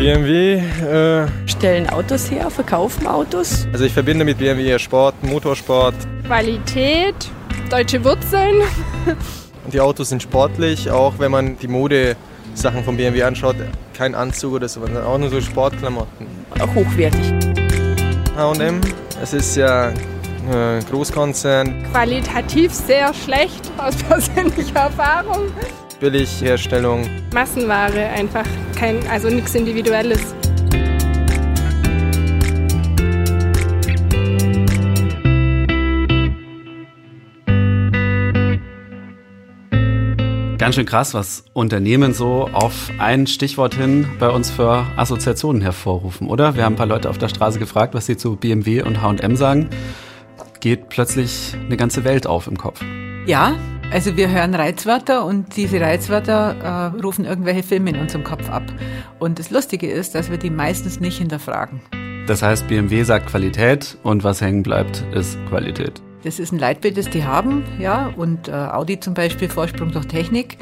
BMW. Äh, Stellen Autos her, verkaufen Autos. also ich verbinde mit BMW Sport, Motorsport. Qualität, deutsche Wurzeln. Und die Autos sind sportlich, auch wenn man die Modesachen von BMW anschaut. Kein Anzug oder so, sondern auch nur so Sportklamotten. Auch hochwertig. H&M, es ist ja ein Großkonzern, Qualitativ sehr schlecht aus persönlicher Erfahrung. Billigherstellung. Massenware einfach, kein, also nichts Individuelles. Ganz schön krass, was Unternehmen so auf ein Stichwort hin bei uns für Assoziationen hervorrufen, oder? Wir haben ein paar Leute auf der Straße gefragt, was sie zu BMW und H&M sagen. Geht plötzlich eine ganze Welt auf im Kopf. Ja, also wir hören Reizwörter und diese Reizwörter äh, rufen irgendwelche Filme in unserem Kopf ab. Und das Lustige ist, dass wir die meistens nicht hinterfragen. Das heißt, BMW sagt Qualität und was hängen bleibt, ist Qualität. Das ist ein Leitbild, das die haben, ja, und äh, Audi zum Beispiel Vorsprung durch Technik.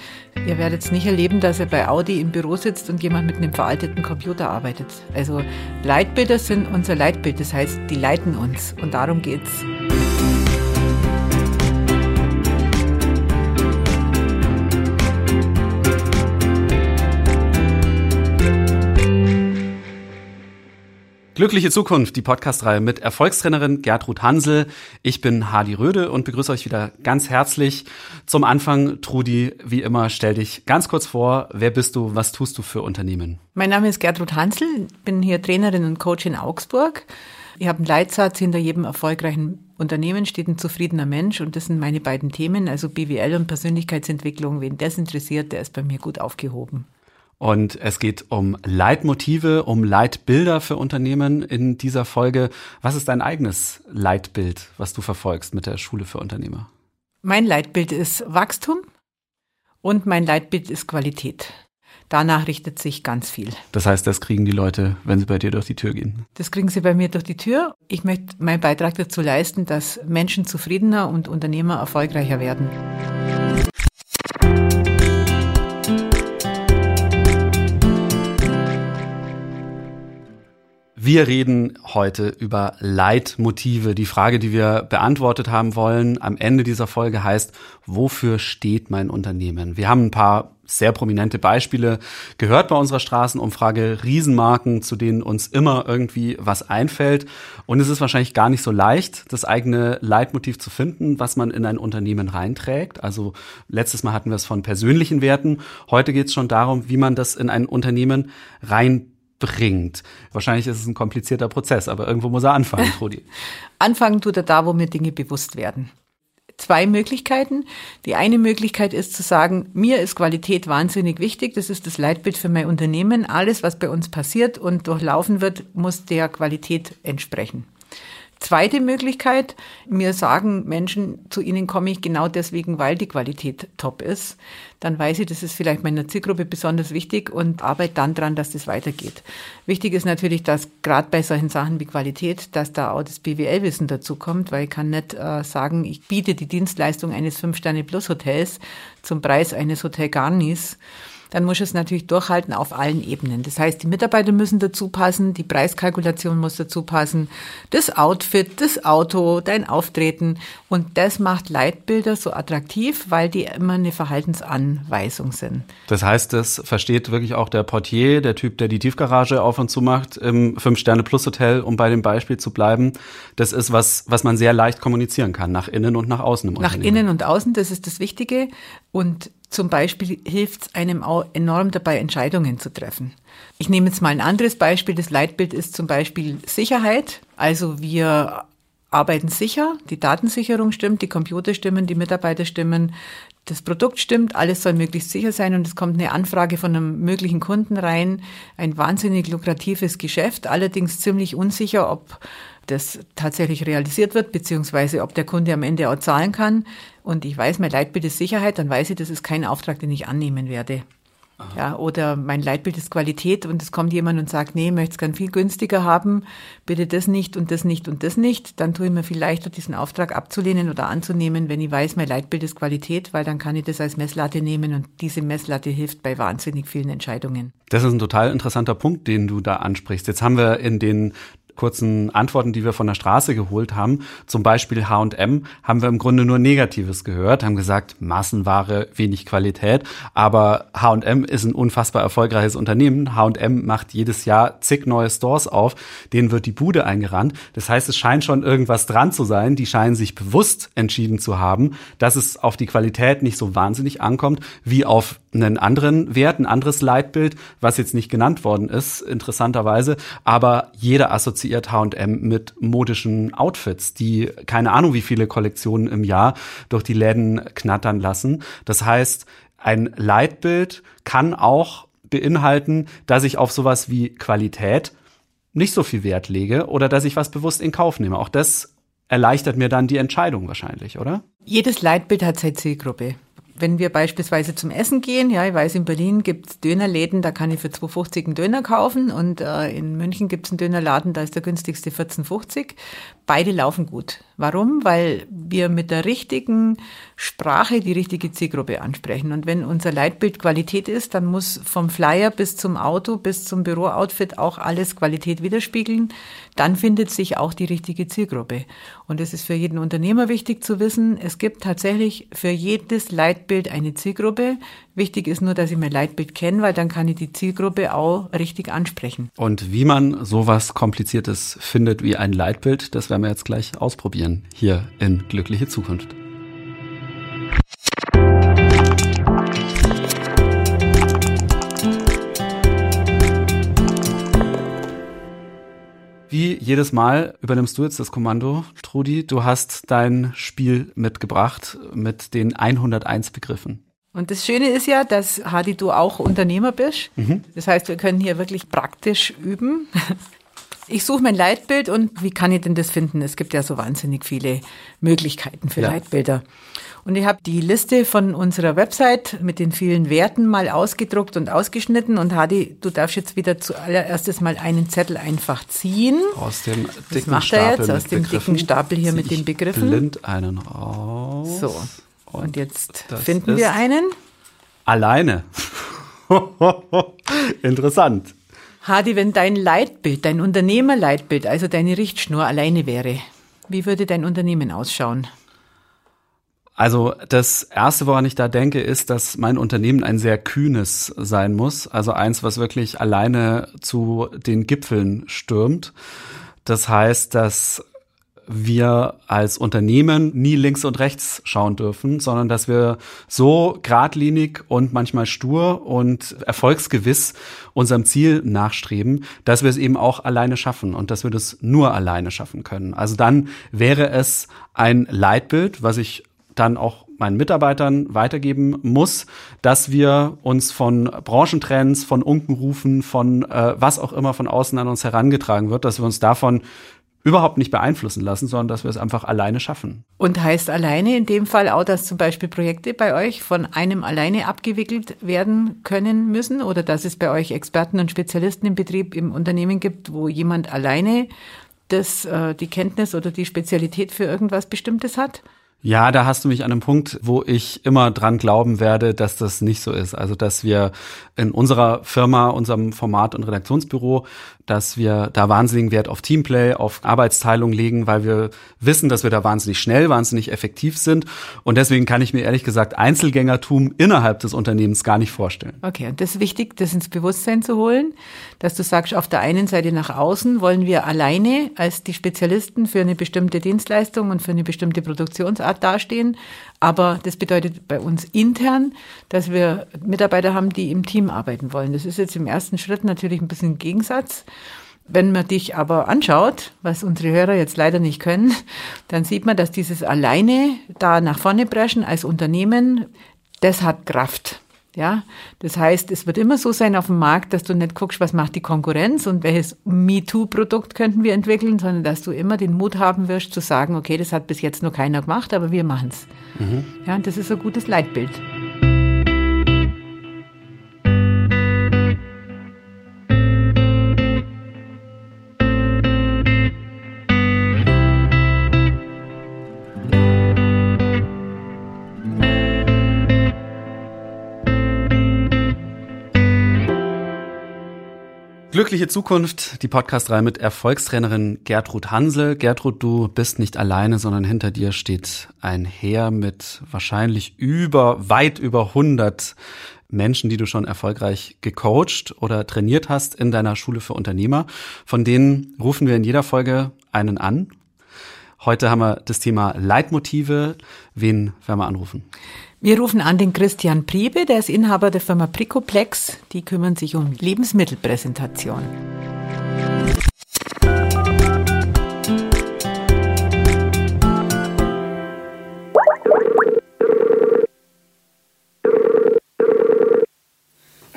Ihr werdet es nicht erleben, dass er bei Audi im Büro sitzt und jemand mit einem veralteten Computer arbeitet. Also Leitbilder sind unser Leitbild, das heißt, die leiten uns und darum geht's. Glückliche Zukunft, die Podcast-Reihe mit Erfolgstrainerin Gertrud Hansel. Ich bin Hardy Röde und begrüße euch wieder ganz herzlich. Zum Anfang, Trudi, wie immer, stell dich ganz kurz vor. Wer bist du? Was tust du für Unternehmen? Mein Name ist Gertrud Hansel, bin hier Trainerin und Coach in Augsburg. Ich habe einen Leitsatz, hinter jedem erfolgreichen Unternehmen steht ein zufriedener Mensch und das sind meine beiden Themen, also BWL und Persönlichkeitsentwicklung. Wen das interessiert, der ist bei mir gut aufgehoben. Und es geht um Leitmotive, um Leitbilder für Unternehmen in dieser Folge. Was ist dein eigenes Leitbild, was du verfolgst mit der Schule für Unternehmer? Mein Leitbild ist Wachstum und mein Leitbild ist Qualität. Danach richtet sich ganz viel. Das heißt, das kriegen die Leute, wenn sie bei dir durch die Tür gehen. Das kriegen sie bei mir durch die Tür. Ich möchte meinen Beitrag dazu leisten, dass Menschen zufriedener und Unternehmer erfolgreicher werden. Wir reden heute über Leitmotive. Die Frage, die wir beantwortet haben wollen am Ende dieser Folge heißt, wofür steht mein Unternehmen? Wir haben ein paar sehr prominente Beispiele gehört bei unserer Straßenumfrage, Riesenmarken, zu denen uns immer irgendwie was einfällt. Und es ist wahrscheinlich gar nicht so leicht, das eigene Leitmotiv zu finden, was man in ein Unternehmen reinträgt. Also letztes Mal hatten wir es von persönlichen Werten. Heute geht es schon darum, wie man das in ein Unternehmen rein bringt. Wahrscheinlich ist es ein komplizierter Prozess, aber irgendwo muss er anfangen, Trudi. Anfangen tut er da, wo mir Dinge bewusst werden. Zwei Möglichkeiten. Die eine Möglichkeit ist zu sagen, mir ist Qualität wahnsinnig wichtig. Das ist das Leitbild für mein Unternehmen. Alles, was bei uns passiert und durchlaufen wird, muss der Qualität entsprechen. Zweite Möglichkeit, mir sagen Menschen, zu ihnen komme ich genau deswegen, weil die Qualität top ist. Dann weiß ich, das ist vielleicht meiner Zielgruppe besonders wichtig und arbeite dann dran, dass das weitergeht. Wichtig ist natürlich, dass gerade bei solchen Sachen wie Qualität, dass da auch das BWL-Wissen dazu kommt, weil ich kann nicht äh, sagen, ich biete die Dienstleistung eines Fünf-Sterne-Plus-Hotels zum Preis eines Hotel Garnis dann muss es natürlich durchhalten auf allen Ebenen. Das heißt, die Mitarbeiter müssen dazu passen, die Preiskalkulation muss dazu passen, das Outfit, das Auto, dein Auftreten. Und das macht Leitbilder so attraktiv, weil die immer eine Verhaltensanweisung sind. Das heißt, das versteht wirklich auch der Portier, der Typ, der die Tiefgarage auf und zu macht im Fünf-Sterne-Plus-Hotel, um bei dem Beispiel zu bleiben. Das ist was, was man sehr leicht kommunizieren kann, nach innen und nach außen im Nach innen und außen, das ist das Wichtige. Und zum Beispiel hilft es einem auch enorm dabei, Entscheidungen zu treffen. Ich nehme jetzt mal ein anderes Beispiel. Das Leitbild ist zum Beispiel Sicherheit. Also wir arbeiten sicher, die Datensicherung stimmt, die Computer stimmen, die Mitarbeiter stimmen, das Produkt stimmt, alles soll möglichst sicher sein und es kommt eine Anfrage von einem möglichen Kunden rein. Ein wahnsinnig lukratives Geschäft, allerdings ziemlich unsicher, ob das tatsächlich realisiert wird, beziehungsweise ob der Kunde am Ende auch zahlen kann. Und ich weiß, mein Leitbild ist Sicherheit, dann weiß ich, das ist kein Auftrag, den ich annehmen werde. Ja, oder mein Leitbild ist Qualität und es kommt jemand und sagt, nee, ich möchte es gern viel günstiger haben, bitte das nicht und das nicht und das nicht. Dann tue ich mir viel leichter, diesen Auftrag abzulehnen oder anzunehmen, wenn ich weiß, mein Leitbild ist Qualität, weil dann kann ich das als Messlatte nehmen und diese Messlatte hilft bei wahnsinnig vielen Entscheidungen. Das ist ein total interessanter Punkt, den du da ansprichst. Jetzt haben wir in den kurzen Antworten, die wir von der Straße geholt haben, zum Beispiel H&M, haben wir im Grunde nur Negatives gehört, haben gesagt, Massenware, wenig Qualität, aber H&M ist ein unfassbar erfolgreiches Unternehmen. H&M macht jedes Jahr zig neue Stores auf, denen wird die Bude eingerannt. Das heißt, es scheint schon irgendwas dran zu sein. Die scheinen sich bewusst entschieden zu haben, dass es auf die Qualität nicht so wahnsinnig ankommt, wie auf einen anderen Wert, ein anderes Leitbild, was jetzt nicht genannt worden ist, interessanterweise, aber jeder assoziiert H&M mit modischen Outfits, die keine Ahnung wie viele Kollektionen im Jahr durch die Läden knattern lassen. Das heißt, ein Leitbild kann auch beinhalten, dass ich auf sowas wie Qualität nicht so viel Wert lege oder dass ich was bewusst in Kauf nehme. Auch das erleichtert mir dann die Entscheidung wahrscheinlich, oder? Jedes Leitbild hat seine Zielgruppe wenn wir beispielsweise zum Essen gehen, ja, ich weiß, in Berlin gibt's Dönerläden, da kann ich für 2,50 einen Döner kaufen und äh, in München gibt's einen Dönerladen, da ist der günstigste 14,50. Beide laufen gut. Warum? Weil wir mit der richtigen Sprache die richtige Zielgruppe ansprechen. Und wenn unser Leitbild Qualität ist, dann muss vom Flyer bis zum Auto, bis zum Bürooutfit auch alles Qualität widerspiegeln. Dann findet sich auch die richtige Zielgruppe. Und es ist für jeden Unternehmer wichtig zu wissen, es gibt tatsächlich für jedes Leitbild eine Zielgruppe. Wichtig ist nur, dass ich mein Leitbild kenne, weil dann kann ich die Zielgruppe auch richtig ansprechen. Und wie man sowas Kompliziertes findet wie ein Leitbild, das werden wir jetzt gleich ausprobieren hier in Glückliche Zukunft. Jedes Mal übernimmst du jetzt das Kommando, Trudi. Du hast dein Spiel mitgebracht mit den 101 Begriffen. Und das Schöne ist ja, dass Hadi du auch Unternehmer bist. Mhm. Das heißt, wir können hier wirklich praktisch üben. Ich suche mein Leitbild und wie kann ich denn das finden? Es gibt ja so wahnsinnig viele Möglichkeiten für ja. Leitbilder. Und ich habe die Liste von unserer Website mit den vielen Werten mal ausgedruckt und ausgeschnitten. Und Hadi, du darfst jetzt wieder zuallererstes mal einen Zettel einfach ziehen. Aus dem dicken das macht Stapel er jetzt, aus dem dicken Stapel hier mit den Begriffen. Blind einen raus. So, und, und jetzt finden wir einen. Alleine. Interessant. Hadi, wenn dein Leitbild, dein Unternehmerleitbild, also deine Richtschnur alleine wäre, wie würde dein Unternehmen ausschauen? Also das Erste, woran ich da denke, ist, dass mein Unternehmen ein sehr kühnes sein muss. Also eins, was wirklich alleine zu den Gipfeln stürmt. Das heißt, dass wir als Unternehmen nie links und rechts schauen dürfen, sondern dass wir so geradlinig und manchmal stur und erfolgsgewiss unserem Ziel nachstreben, dass wir es eben auch alleine schaffen und dass wir das nur alleine schaffen können. Also dann wäre es ein Leitbild, was ich dann auch meinen Mitarbeitern weitergeben muss, dass wir uns von Branchentrends, von Unkenrufen, von äh, was auch immer von außen an uns herangetragen wird, dass wir uns davon überhaupt nicht beeinflussen lassen, sondern dass wir es einfach alleine schaffen. Und heißt alleine in dem Fall auch, dass zum Beispiel Projekte bei euch von einem alleine abgewickelt werden können müssen oder dass es bei euch Experten und Spezialisten im Betrieb, im Unternehmen gibt, wo jemand alleine das, äh, die Kenntnis oder die Spezialität für irgendwas Bestimmtes hat? Ja, da hast du mich an einem Punkt, wo ich immer dran glauben werde, dass das nicht so ist. Also, dass wir in unserer Firma, unserem Format und Redaktionsbüro dass wir da wahnsinnigen Wert auf Teamplay, auf Arbeitsteilung legen, weil wir wissen, dass wir da wahnsinnig schnell, wahnsinnig effektiv sind. Und deswegen kann ich mir ehrlich gesagt Einzelgängertum innerhalb des Unternehmens gar nicht vorstellen. Okay, und das ist wichtig, das ins Bewusstsein zu holen, dass du sagst, auf der einen Seite nach außen wollen wir alleine als die Spezialisten für eine bestimmte Dienstleistung und für eine bestimmte Produktionsart dastehen. Aber das bedeutet bei uns intern, dass wir Mitarbeiter haben, die im Team arbeiten wollen. Das ist jetzt im ersten Schritt natürlich ein bisschen ein Gegensatz. Wenn man dich aber anschaut, was unsere Hörer jetzt leider nicht können, dann sieht man, dass dieses alleine da nach vorne preschen als Unternehmen, das hat Kraft. Ja, das heißt, es wird immer so sein auf dem Markt, dass du nicht guckst, was macht die Konkurrenz und welches MeToo-Produkt könnten wir entwickeln, sondern dass du immer den Mut haben wirst zu sagen, okay, das hat bis jetzt noch keiner gemacht, aber wir machen's. Mhm. Ja, und das ist ein gutes Leitbild. Glückliche Zukunft, die Podcast-Reihe mit Erfolgstrainerin Gertrud Hansel. Gertrud, du bist nicht alleine, sondern hinter dir steht ein Heer mit wahrscheinlich über, weit über 100 Menschen, die du schon erfolgreich gecoacht oder trainiert hast in deiner Schule für Unternehmer. Von denen rufen wir in jeder Folge einen an. Heute haben wir das Thema Leitmotive. Wen werden wir anrufen? Wir rufen an den Christian Priebe, der ist Inhaber der Firma Pricoplex. Die kümmern sich um Lebensmittelpräsentation.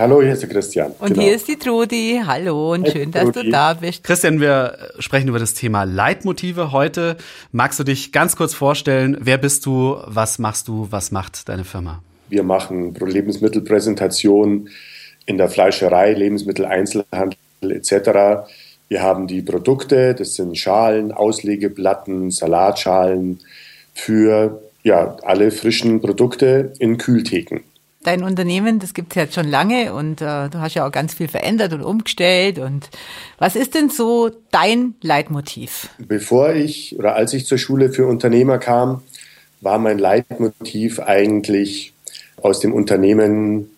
Hallo, hier ist der Christian. Und genau. hier ist die Trudi. Hallo und schön, dass Trudi. du da bist. Christian, wir sprechen über das Thema Leitmotive heute. Magst du dich ganz kurz vorstellen? Wer bist du? Was machst du? Was macht deine Firma? Wir machen Lebensmittelpräsentation in der Fleischerei, Lebensmitteleinzelhandel etc. Wir haben die Produkte, das sind Schalen, Auslegeplatten, Salatschalen für ja, alle frischen Produkte in Kühltheken dein Unternehmen, das gibt es jetzt schon lange und äh, du hast ja auch ganz viel verändert und umgestellt. Und was ist denn so dein Leitmotiv? Bevor ich oder als ich zur Schule für Unternehmer kam, war mein Leitmotiv eigentlich aus dem Unternehmen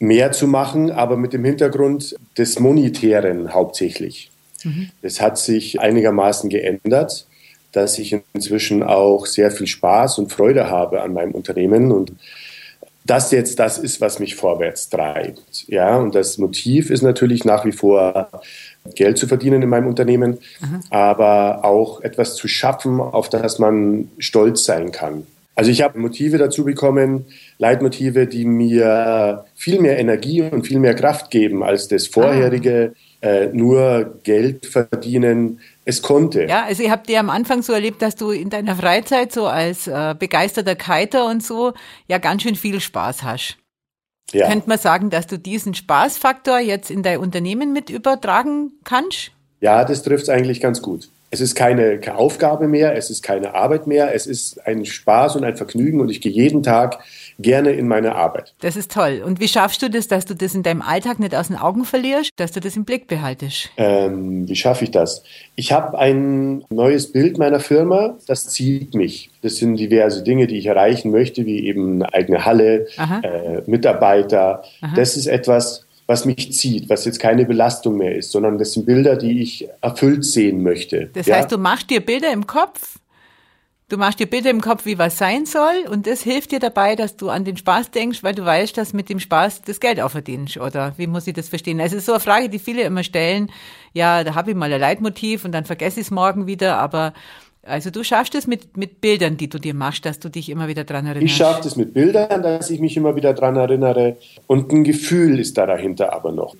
mehr zu machen, aber mit dem Hintergrund des Monetären hauptsächlich. Mhm. Das hat sich einigermaßen geändert, dass ich inzwischen auch sehr viel Spaß und Freude habe an meinem Unternehmen und das jetzt das ist, was mich vorwärts treibt. Ja, und das Motiv ist natürlich nach wie vor Geld zu verdienen in meinem Unternehmen, Aha. aber auch etwas zu schaffen, auf das man stolz sein kann. Also ich habe Motive dazu bekommen, Leitmotive, die mir viel mehr Energie und viel mehr Kraft geben als das vorherige ah. äh, nur Geld verdienen, es konnte. Ja, also ihr habt ja am Anfang so erlebt, dass du in deiner Freizeit so als äh, begeisterter Kiter und so ja ganz schön viel Spaß hast. Ja. Könnte man sagen, dass du diesen Spaßfaktor jetzt in dein Unternehmen mit übertragen kannst? Ja, das trifft es eigentlich ganz gut. Es ist keine Aufgabe mehr, es ist keine Arbeit mehr, es ist ein Spaß und ein Vergnügen und ich gehe jeden Tag gerne in meine Arbeit. Das ist toll. Und wie schaffst du das, dass du das in deinem Alltag nicht aus den Augen verlierst, dass du das im Blick behaltest? Ähm, wie schaffe ich das? Ich habe ein neues Bild meiner Firma, das zieht mich. Das sind diverse Dinge, die ich erreichen möchte, wie eben eine eigene Halle, äh, Mitarbeiter. Aha. Das ist etwas, was mich zieht, was jetzt keine Belastung mehr ist, sondern das sind Bilder, die ich erfüllt sehen möchte. Das ja? heißt, du machst dir Bilder im Kopf, du machst dir Bilder im Kopf, wie was sein soll und das hilft dir dabei, dass du an den Spaß denkst, weil du weißt, dass mit dem Spaß das Geld auch verdienst, oder wie muss ich das verstehen? Also es ist so eine Frage, die viele immer stellen, ja, da habe ich mal ein Leitmotiv und dann vergesse ich es morgen wieder, aber also du schaffst es mit, mit Bildern, die du dir machst, dass du dich immer wieder dran erinnerst. Ich schaffe es mit Bildern, dass ich mich immer wieder dran erinnere. Und ein Gefühl ist da dahinter aber noch.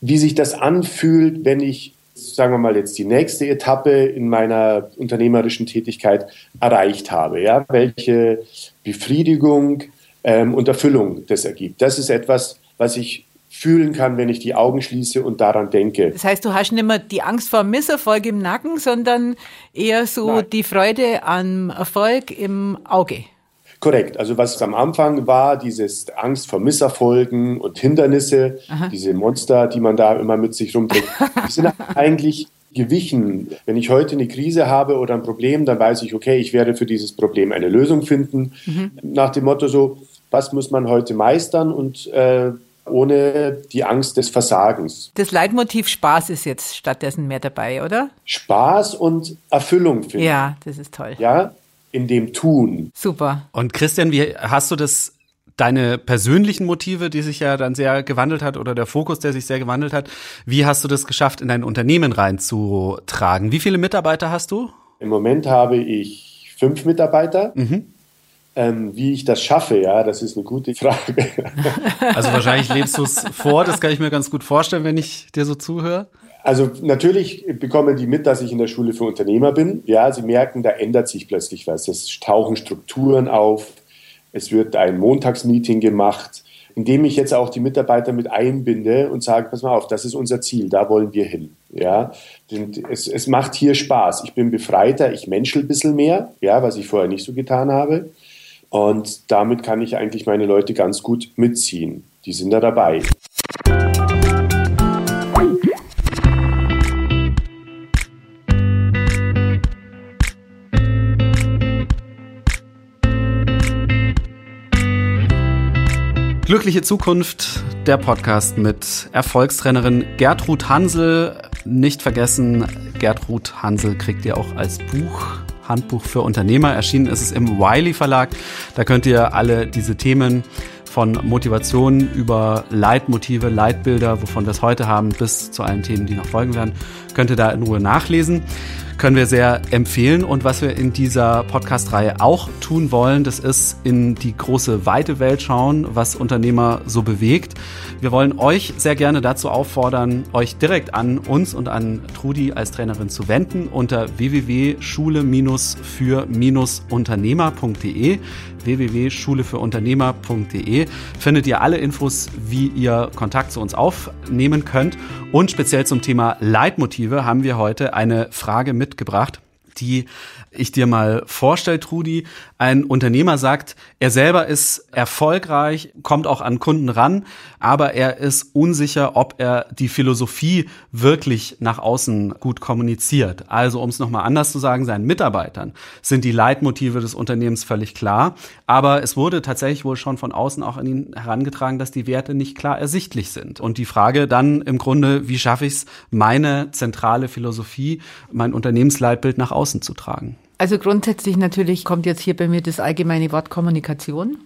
Wie sich das anfühlt, wenn ich, sagen wir mal, jetzt die nächste Etappe in meiner unternehmerischen Tätigkeit erreicht habe. Ja? Welche Befriedigung ähm, und Erfüllung das ergibt. Das ist etwas, was ich fühlen kann, wenn ich die Augen schließe und daran denke. Das heißt, du hast nicht mehr die Angst vor Misserfolg im Nacken, sondern eher so Nein. die Freude am Erfolg im Auge. Korrekt. Also was am Anfang war, dieses Angst vor Misserfolgen und Hindernisse, Aha. diese Monster, die man da immer mit sich rumträgt, die sind eigentlich gewichen. Wenn ich heute eine Krise habe oder ein Problem, dann weiß ich, okay, ich werde für dieses Problem eine Lösung finden. Mhm. Nach dem Motto so, was muss man heute meistern und äh, ohne die Angst des Versagens. Das Leitmotiv Spaß ist jetzt stattdessen mehr dabei, oder? Spaß und Erfüllung finden. Ja, das ist toll. Ja, in dem Tun. Super. Und Christian, wie hast du das deine persönlichen Motive, die sich ja dann sehr gewandelt hat oder der Fokus, der sich sehr gewandelt hat, wie hast du das geschafft, in dein Unternehmen reinzutragen? Wie viele Mitarbeiter hast du? Im Moment habe ich fünf Mitarbeiter. Mhm. Ähm, wie ich das schaffe, ja, das ist eine gute Frage. Also wahrscheinlich lebst du es vor, das kann ich mir ganz gut vorstellen, wenn ich dir so zuhöre. Also natürlich bekommen die mit, dass ich in der Schule für Unternehmer bin. Ja, sie merken, da ändert sich plötzlich was. Es tauchen Strukturen auf. Es wird ein Montagsmeeting gemacht, in dem ich jetzt auch die Mitarbeiter mit einbinde und sage, pass mal auf, das ist unser Ziel, da wollen wir hin. Ja, es, es macht hier Spaß. Ich bin befreiter, ich menschel ein bisschen mehr, ja, was ich vorher nicht so getan habe. Und damit kann ich eigentlich meine Leute ganz gut mitziehen. Die sind da dabei. Glückliche Zukunft, der Podcast mit Erfolgstrainerin Gertrud Hansel. Nicht vergessen, Gertrud Hansel kriegt ihr auch als Buch Handbuch für Unternehmer. Erschienen ist es im Wiley Verlag. Da könnt ihr alle diese Themen von Motivation über Leitmotive, Leitbilder, wovon wir es heute haben, bis zu allen Themen, die noch folgen werden, könnt ihr da in Ruhe nachlesen können wir sehr empfehlen. Und was wir in dieser Podcast-Reihe auch tun wollen, das ist in die große weite Welt schauen, was Unternehmer so bewegt. Wir wollen euch sehr gerne dazu auffordern, euch direkt an uns und an Trudi als Trainerin zu wenden unter www.schule-für-unternehmer.de www.schulefeurunternehmer.de findet ihr alle Infos, wie ihr Kontakt zu uns aufnehmen könnt. Und speziell zum Thema Leitmotive haben wir heute eine Frage mitgebracht, die ich dir mal vorstelle, Trudi. Ein Unternehmer sagt, er selber ist erfolgreich, kommt auch an Kunden ran, aber er ist unsicher, ob er die Philosophie wirklich nach außen gut kommuniziert. Also, um es nochmal anders zu sagen, seinen Mitarbeitern sind die Leitmotive des Unternehmens völlig klar, aber es wurde tatsächlich wohl schon von außen auch an ihn herangetragen, dass die Werte nicht klar ersichtlich sind. Und die Frage dann im Grunde, wie schaffe ich es, meine zentrale Philosophie, mein Unternehmensleitbild nach außen zu tragen? Also grundsätzlich natürlich kommt jetzt hier bei mir das allgemeine Wort Kommunikation.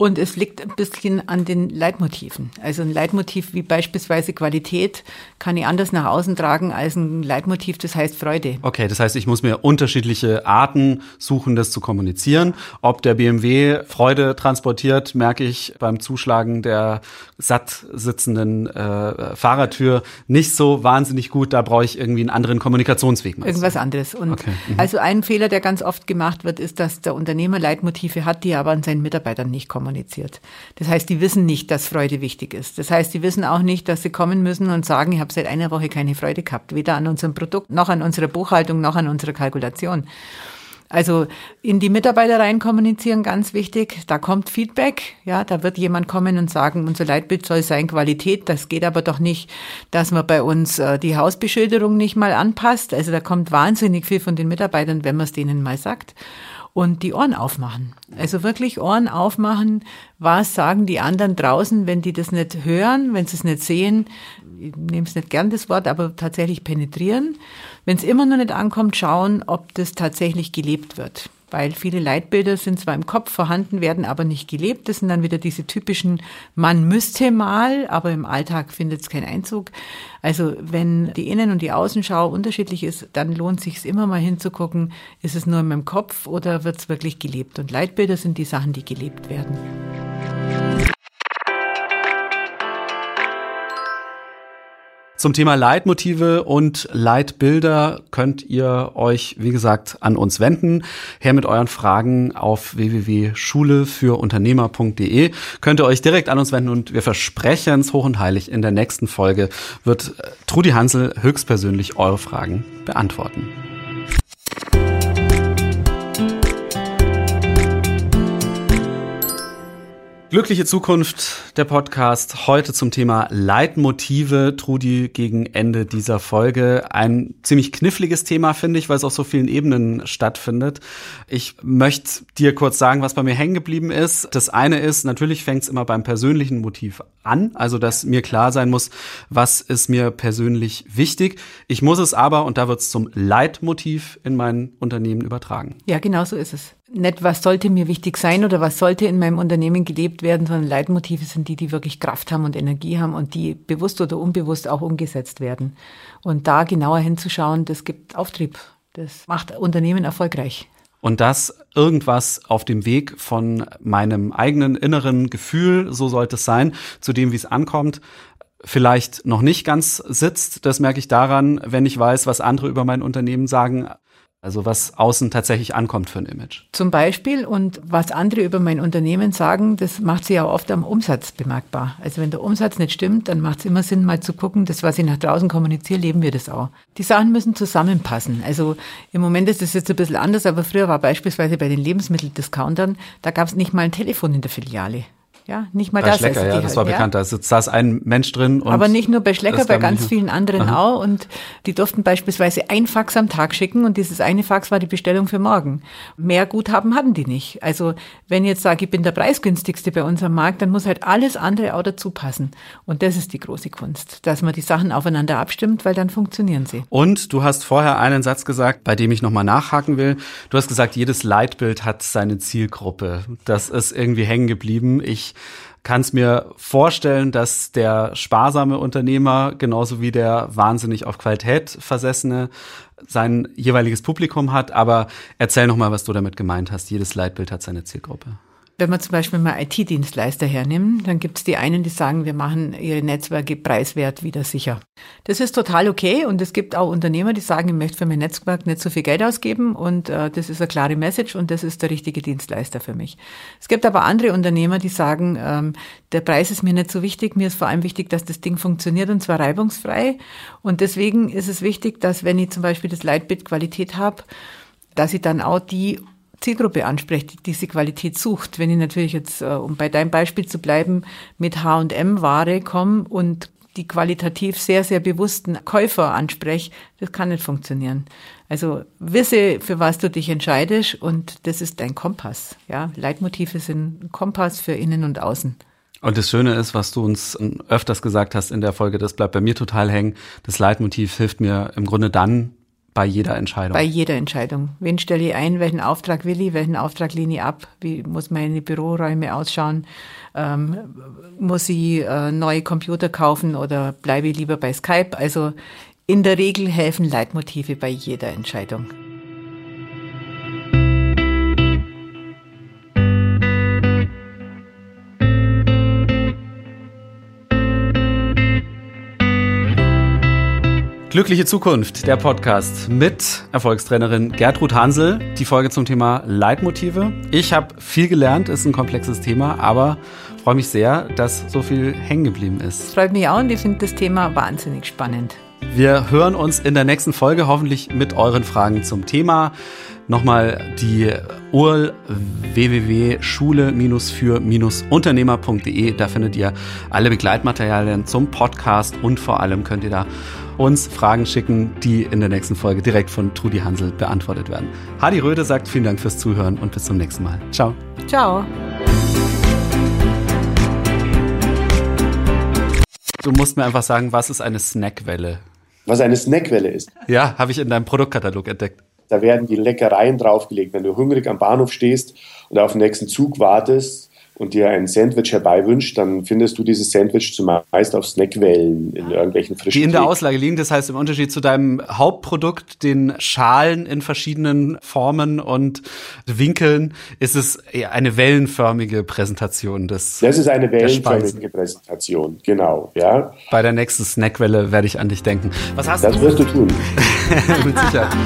Und es liegt ein bisschen an den Leitmotiven. Also ein Leitmotiv wie beispielsweise Qualität kann ich anders nach außen tragen als ein Leitmotiv, das heißt Freude. Okay, das heißt, ich muss mir unterschiedliche Arten suchen, das zu kommunizieren. Ob der BMW Freude transportiert, merke ich beim Zuschlagen der satt sitzenden äh, Fahrertür nicht so wahnsinnig gut. Da brauche ich irgendwie einen anderen Kommunikationsweg. Irgendwas anderes. Und okay. mhm. also ein Fehler, der ganz oft gemacht wird, ist, dass der Unternehmer Leitmotive hat, die er aber an seinen Mitarbeitern nicht kommuniziert kommuniziert. Das heißt, die wissen nicht, dass Freude wichtig ist. Das heißt, die wissen auch nicht, dass sie kommen müssen und sagen, ich habe seit einer Woche keine Freude gehabt, weder an unserem Produkt noch an unserer Buchhaltung noch an unserer Kalkulation. Also in die Mitarbeiter rein kommunizieren, ganz wichtig. Da kommt Feedback. Ja, da wird jemand kommen und sagen, unser Leitbild soll sein Qualität. Das geht aber doch nicht, dass man bei uns äh, die Hausbeschilderung nicht mal anpasst. Also da kommt wahnsinnig viel von den Mitarbeitern, wenn man es denen mal sagt und die Ohren aufmachen. Also wirklich Ohren aufmachen. Was sagen die anderen draußen, wenn die das nicht hören, wenn sie es nicht sehen? Ich nehme es nicht gern das Wort, aber tatsächlich penetrieren. Wenn es immer noch nicht ankommt, schauen, ob das tatsächlich gelebt wird weil viele Leitbilder sind zwar im Kopf vorhanden, werden aber nicht gelebt. Das sind dann wieder diese typischen, man müsste mal, aber im Alltag findet es keinen Einzug. Also wenn die Innen- und die Außenschau unterschiedlich ist, dann lohnt sich immer mal hinzugucken, ist es nur in meinem Kopf oder wird es wirklich gelebt? Und Leitbilder sind die Sachen, die gelebt werden. Zum Thema Leitmotive und Leitbilder könnt ihr euch, wie gesagt, an uns wenden. Her mit euren Fragen auf www.schulefürUnternehmer.de könnt ihr euch direkt an uns wenden und wir versprechen es hoch und heilig. In der nächsten Folge wird Trudi Hansel höchstpersönlich eure Fragen beantworten. Glückliche Zukunft, der Podcast heute zum Thema Leitmotive. Trudi gegen Ende dieser Folge. Ein ziemlich kniffliges Thema, finde ich, weil es auf so vielen Ebenen stattfindet. Ich möchte dir kurz sagen, was bei mir hängen geblieben ist. Das eine ist, natürlich fängt es immer beim persönlichen Motiv an. Also, dass mir klar sein muss, was ist mir persönlich wichtig. Ich muss es aber, und da wird es zum Leitmotiv in mein Unternehmen übertragen. Ja, genau so ist es nicht, was sollte mir wichtig sein oder was sollte in meinem Unternehmen gelebt werden, sondern Leitmotive sind die, die wirklich Kraft haben und Energie haben und die bewusst oder unbewusst auch umgesetzt werden. Und da genauer hinzuschauen, das gibt Auftrieb. Das macht Unternehmen erfolgreich. Und das irgendwas auf dem Weg von meinem eigenen inneren Gefühl, so sollte es sein, zu dem, wie es ankommt, vielleicht noch nicht ganz sitzt. Das merke ich daran, wenn ich weiß, was andere über mein Unternehmen sagen. Also was außen tatsächlich ankommt für ein Image. Zum Beispiel und was andere über mein Unternehmen sagen, das macht sie ja oft am Umsatz bemerkbar. Also wenn der Umsatz nicht stimmt, dann macht es immer Sinn, mal zu gucken, das, was ich nach draußen kommuniziere, leben wir das auch. Die Sachen müssen zusammenpassen. Also im Moment ist es jetzt ein bisschen anders, aber früher war beispielsweise bei den Lebensmitteldiscountern, da gab es nicht mal ein Telefon in der Filiale. Ja, nicht mal bei das. Schlecker, also ja, die das war halt, bekannt. Da saß ein Mensch drin. Und Aber nicht nur bei Schlecker, bei ganz vielen anderen Aha. auch. Und die durften beispielsweise ein Fax am Tag schicken und dieses eine Fax war die Bestellung für morgen. Mehr Guthaben hatten die nicht. Also wenn ich jetzt sage, ich bin der preisgünstigste bei unserem Markt, dann muss halt alles andere auch dazu passen. Und das ist die große Kunst, dass man die Sachen aufeinander abstimmt, weil dann funktionieren sie. Und du hast vorher einen Satz gesagt, bei dem ich nochmal nachhaken will. Du hast gesagt, jedes Leitbild hat seine Zielgruppe. Das ist irgendwie hängen geblieben. Ich kann es mir vorstellen, dass der sparsame Unternehmer genauso wie der wahnsinnig auf Qualität versessene sein jeweiliges Publikum hat. Aber erzähl nochmal, was du damit gemeint hast. Jedes Leitbild hat seine Zielgruppe. Wenn wir zum Beispiel mal IT-Dienstleister hernehmen, dann gibt es die einen, die sagen, wir machen ihre Netzwerke preiswert wieder sicher. Das ist total okay und es gibt auch Unternehmer, die sagen, ich möchte für mein Netzwerk nicht so viel Geld ausgeben und äh, das ist eine klare Message und das ist der richtige Dienstleister für mich. Es gibt aber andere Unternehmer, die sagen, ähm, der Preis ist mir nicht so wichtig, mir ist vor allem wichtig, dass das Ding funktioniert und zwar reibungsfrei und deswegen ist es wichtig, dass wenn ich zum Beispiel das Leitbild Qualität habe, dass ich dann auch die Zielgruppe anspreche, die diese Qualität sucht. Wenn ich natürlich jetzt, äh, um bei deinem Beispiel zu bleiben, mit H&M-Ware komme und die qualitativ sehr, sehr bewussten Käufer anspreche, das kann nicht funktionieren. Also wisse, für was du dich entscheidest und das ist dein Kompass. Ja, Leitmotive sind Kompass für innen und außen. Und das Schöne ist, was du uns öfters gesagt hast in der Folge, das bleibt bei mir total hängen. Das Leitmotiv hilft mir im Grunde dann bei jeder Entscheidung. Bei jeder Entscheidung. Wen stelle ich ein? Welchen Auftrag will ich? Welchen Auftrag lehne ich ab? Wie muss meine Büroräume ausschauen? Ähm, muss ich äh, neue Computer kaufen oder bleibe ich lieber bei Skype? Also in der Regel helfen Leitmotive bei jeder Entscheidung. Glückliche Zukunft, der Podcast mit Erfolgstrainerin Gertrud Hansel. Die Folge zum Thema Leitmotive. Ich habe viel gelernt, ist ein komplexes Thema, aber freue mich sehr, dass so viel hängen geblieben ist. Freut mich auch und ich finde das Thema wahnsinnig spannend. Wir hören uns in der nächsten Folge hoffentlich mit euren Fragen zum Thema. Nochmal die URL www.schule-für-unternehmer.de. Da findet ihr alle Begleitmaterialien zum Podcast und vor allem könnt ihr da uns Fragen schicken, die in der nächsten Folge direkt von Trudi Hansel beantwortet werden. Hadi Röde sagt vielen Dank fürs Zuhören und bis zum nächsten Mal. Ciao. Ciao. Du musst mir einfach sagen, was ist eine Snackwelle? Was eine Snackwelle ist. Ja, habe ich in deinem Produktkatalog entdeckt. Da werden die Leckereien draufgelegt. Wenn du hungrig am Bahnhof stehst und auf den nächsten Zug wartest und dir ein Sandwich herbeiwünscht, dann findest du dieses Sandwich zumeist auf Snackwellen in irgendwelchen frischen Die in der. Auslage liegen, das heißt im Unterschied zu deinem Hauptprodukt, den Schalen in verschiedenen Formen und Winkeln, ist es eine wellenförmige Präsentation des. Das ist eine wellenförmige Präsentation, genau. Ja, Bei der nächsten Snackwelle werde ich an dich denken. Was hast das du? wirst du tun. Mit Sicherheit.